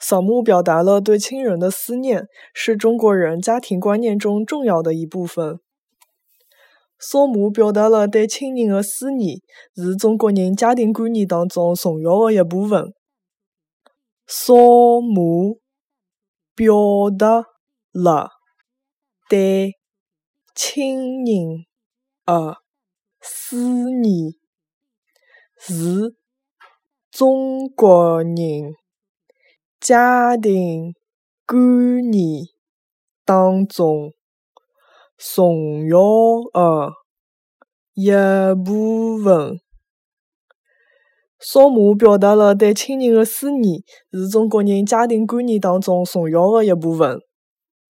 扫墓表达了对亲人的思念，是中国人家庭观念中重要的一部分。扫墓表达了对亲人的思念，是中国人家庭观念当中重要的一部分。扫墓表达了对亲人的思念，是中国人家庭观念当中重要的一部分。扫墓表达了对亲人的思念，是中国人家庭观念当中重要的一部分。